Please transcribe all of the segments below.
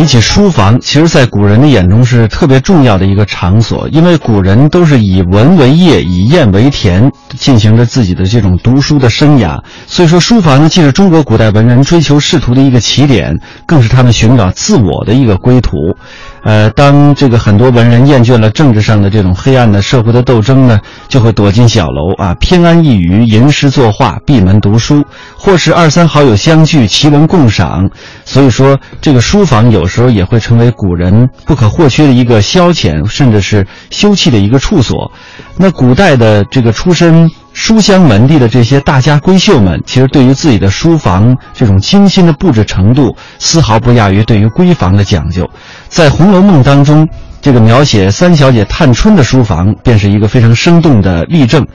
比起书房，其实，在古人的眼中是特别重要的一个场所，因为古人都是以文为业，以砚为田，进行着自己的这种读书的生涯。所以说，书房呢，既是中国古代文人追求仕途的一个起点，更是他们寻找自我的一个归途。呃，当这个很多文人厌倦了政治上的这种黑暗的社会的斗争呢，就会躲进小楼啊，偏安一隅，吟诗作画，闭门读书，或是二三好友相聚，奇文共赏。所以说，这个书房有时候也会成为古人不可或缺的一个消遣，甚至是休憩的一个处所。那古代的这个出身。书香门第的这些大家闺秀们，其实对于自己的书房这种精心的布置程度，丝毫不亚于对于闺房的讲究。在《红楼梦》当中，这个描写三小姐探春的书房，便是一个非常生动的例证。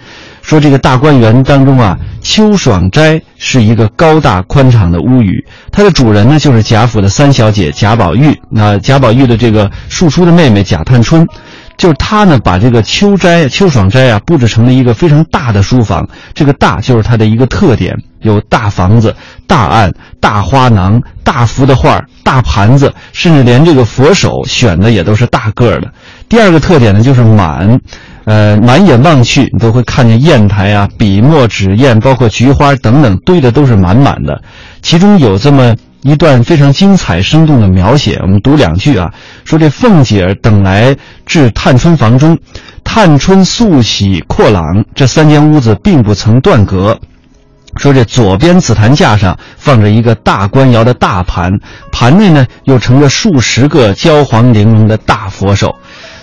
说这个大观园当中啊，秋爽斋是一个高大宽敞的屋宇，它的主人呢就是贾府的三小姐贾宝玉。那贾宝玉的这个庶出的妹妹贾探春。就是他呢，把这个秋斋、秋爽斋啊布置成了一个非常大的书房。这个大就是它的一个特点，有大房子、大案、大花囊、大幅的画、大盘子，甚至连这个佛手选的也都是大个儿的。第二个特点呢，就是满，呃，满眼望去，你都会看见砚台啊、笔墨纸砚，包括菊花等等，堆的都是满满的。其中有这么。一段非常精彩生动的描写，我们读两句啊。说这凤姐儿等来至探春房中，探春素喜阔朗，这三间屋子并不曾断隔。说这左边紫檀架上放着一个大官窑的大盘，盘内呢又盛着数十个焦黄玲珑的大佛手。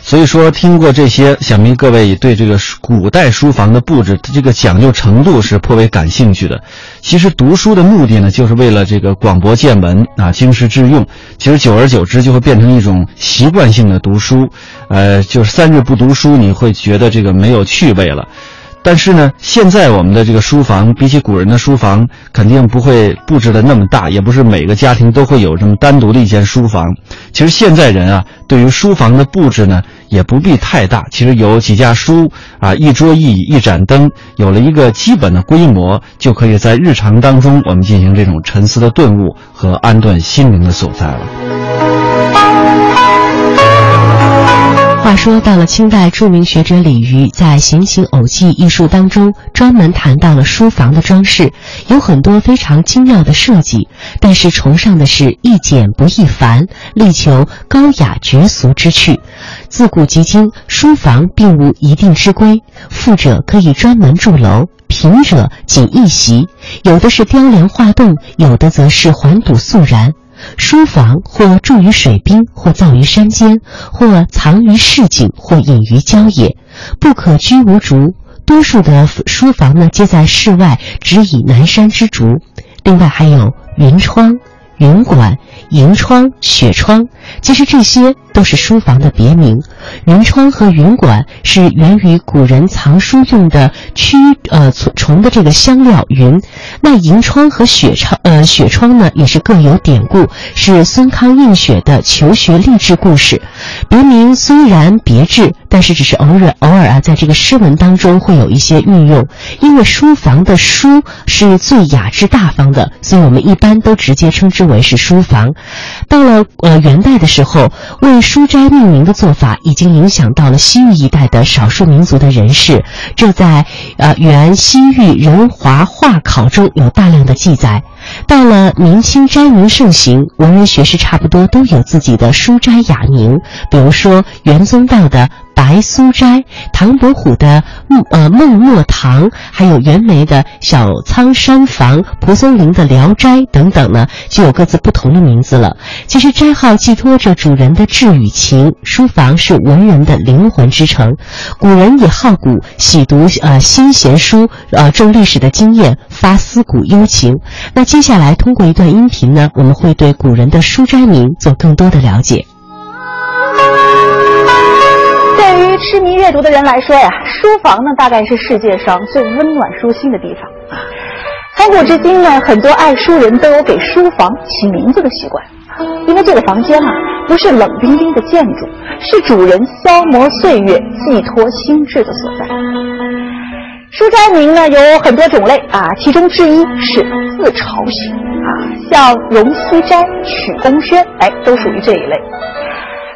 所以说，听过这些，想必各位对这个古代书房的布置，这个讲究程度是颇为感兴趣的。其实读书的目的呢，就是为了这个广博见闻啊，经世致用。其实久而久之，就会变成一种习惯性的读书，呃，就是三日不读书，你会觉得这个没有趣味了。但是呢，现在我们的这个书房比起古人的书房，肯定不会布置的那么大，也不是每个家庭都会有这么单独的一间书房。其实现在人啊，对于书房的布置呢，也不必太大。其实有几架书啊，一桌一椅一盏灯，有了一个基本的规模，就可以在日常当中我们进行这种沉思的顿悟和安顿心灵的所在了。话说到了清代，著名学者李渔在《闲情偶记》一书当中，专门谈到了书房的装饰，有很多非常精妙的设计，但是崇尚的是易简不易繁，力求高雅绝俗之趣。自古及今，书房并无一定之规，富者可以专门住楼，贫者仅一席，有的是雕梁画栋，有的则是环堵肃然。书房或住于水滨，或造于山间，或藏于市井，或隐于郊野，不可居无竹。多数的书房呢，皆在室外，只以南山之竹。另外还有云窗。云馆、银窗、雪窗，其实这些都是书房的别名。云窗和云馆是源于古人藏书用的驱呃虫的这个香料云。那银窗和雪窗呃雪窗呢，也是各有典故，是孙康映雪的求学励志故事。别名虽然别致，但是只是偶尔偶尔啊，在这个诗文当中会有一些运用。因为书房的书是最雅致大方的，所以我们一般都直接称之为。为是书房，到了呃元代的时候，为书斋命名的做法已经影响到了西域一带的少数民族的人士，这在呃原西域人华画考中有大量的记载。到了明清斋名盛行，文人学士差不多都有自己的书斋雅名，比如说元宗道的。白苏斋、唐伯虎的呃孟墨堂，还有袁枚的小仓山房、蒲松龄的聊斋等等呢，就有各自不同的名字了。其实斋号寄托着主人的志与情，书房是文人的灵魂之城。古人也好古，喜读呃新贤书，呃重历史的经验，发思古幽情。那接下来通过一段音频呢，我们会对古人的书斋名做更多的了解。对于痴迷阅读的人来说呀，书房呢大概是世界上最温暖舒心的地方。从古至今呢，很多爱书人都有给书房起名字的习惯，因为这个房间啊不是冷冰冰的建筑，是主人消磨岁月、寄托心智的所在。书斋名呢有很多种类啊，其中之一是自嘲型。啊，像荣西斋、曲公轩，哎，都属于这一类。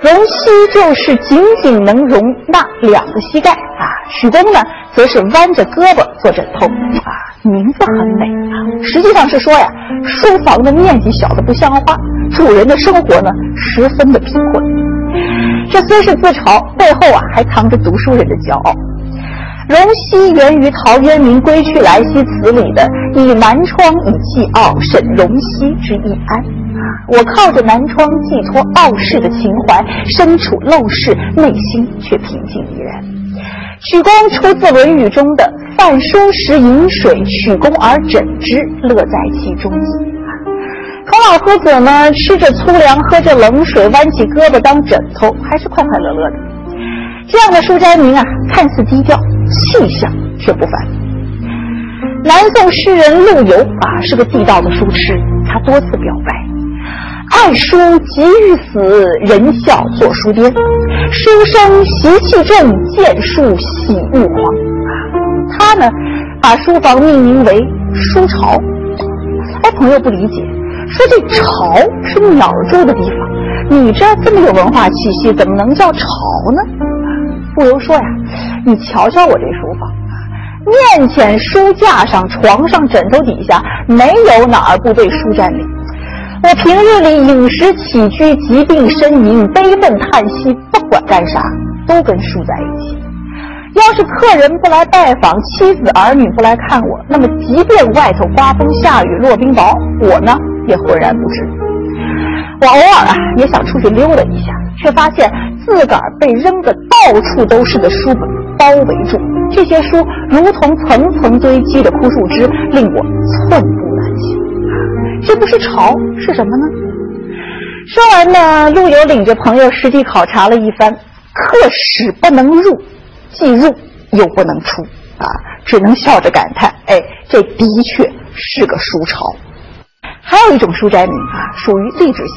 容膝就是仅仅能容纳两个膝盖啊，许东呢，则是弯着胳膊做枕头啊，名字很美啊，实际上是说呀，书房的面积小的不像话，主人的生活呢十分的贫困。这虽是自嘲，背后啊还藏着读书人的骄傲。容膝源于陶渊明《归去来兮辞》里的“倚南窗以寄傲，审容膝之易安”。我靠着南窗寄托傲世的情怀，身处陋室，内心却平静怡然。曲弓出自《论语》中的“饭疏食饮水，曲肱而枕之，乐在其中矣”。孔老夫子呢，吃着粗粮，喝着冷水，弯起胳膊当枕头，还是快快乐乐的。这样的书斋名啊，看似低调，气象却不凡。南宋诗人陆游啊，是个地道的书痴，他多次表白。爱书急于死，人笑作书癫。书生习气正，见书喜欲狂。他呢，把书房命名为书巢。哎，朋友不理解，说这巢是鸟住的地方，你这这么有文化气息，怎么能叫巢呢？不如说呀，你瞧瞧我这书房，面前书架上、床上、枕头底下，没有哪儿不被书占领。我平日里饮食起居、疾病呻吟、悲愤叹息，不管干啥都跟书在一起。要是客人不来拜访，妻子儿女不来看我，那么即便外头刮风下雨、落冰雹，我呢也浑然不知。我偶尔啊也想出去溜达一下，却发现自个儿被扔得到处都是的书本包围住，这些书如同层层堆积的枯树枝，令我寸步。这不是巢是什么呢？说完呢，陆游领着朋友实地考察了一番，客使不能入，既入又不能出，啊，只能笑着感叹：哎，这的确是个书巢。还有一种书斋名啊，属于励志型。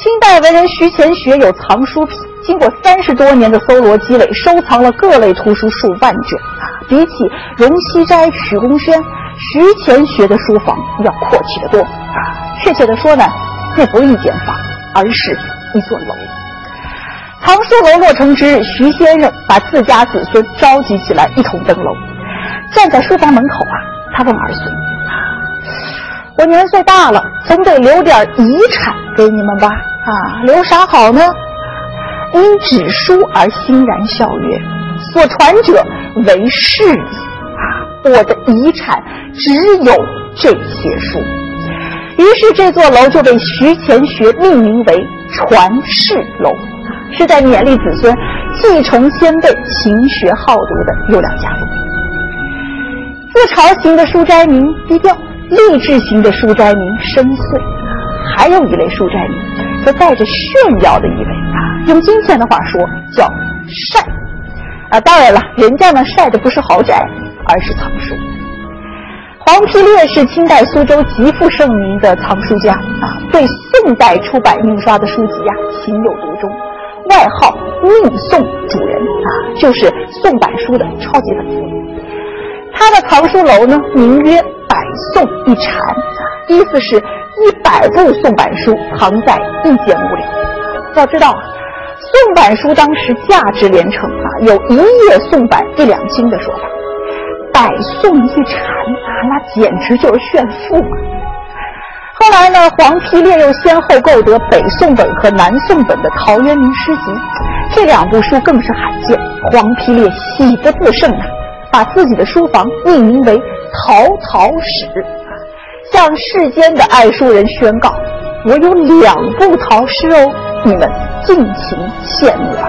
清代文人徐乾学有藏书癖，经过三十多年的搜罗积累，收藏了各类图书数万卷啊，比起荣西斋、许公轩。徐乾学的书房要阔气得多啊！确切的说呢，这不是一间房，而是一座楼。藏书楼落成之日，徐先生把自家子孙召集起来，一同登楼。站在书房门口啊，他问儿孙：“我年岁大了，总得留点遗产给你们吧？啊，留啥好呢？”因指书而欣然笑曰：“所传者为世矣。”我的遗产只有这些书，于是这座楼就被徐乾学命名为传世楼，是在勉励子孙继承先辈勤学好读的优良家风。自嘲型的书斋名低调，励志型的书斋名深邃，还有一类书斋名则带着炫耀的意味，用今天的话说叫晒啊。当然了，人家呢晒的不是豪宅。而是藏书。黄丕烈是清代苏州极负盛名的藏书家啊，对宋代出版印刷的书籍呀情有独钟，外号“命宋主人”啊，就是宋版书的超级粉丝。他的藏书楼呢，名曰“百宋一禅”，意思是一百部宋版书藏在一间屋里。要知道啊，宋版书当时价值连城啊，有一页宋版一两金的说法。百宋一禅啊，那简直就是炫富嘛！后来呢，黄丕烈又先后购得北宋本和南宋本的陶渊明诗集，这两部书更是罕见。黄丕烈喜不自胜啊，把自己的书房命名为“陶陶史”，向世间的爱书人宣告：我有两部陶诗哦，你们尽情羡慕吧。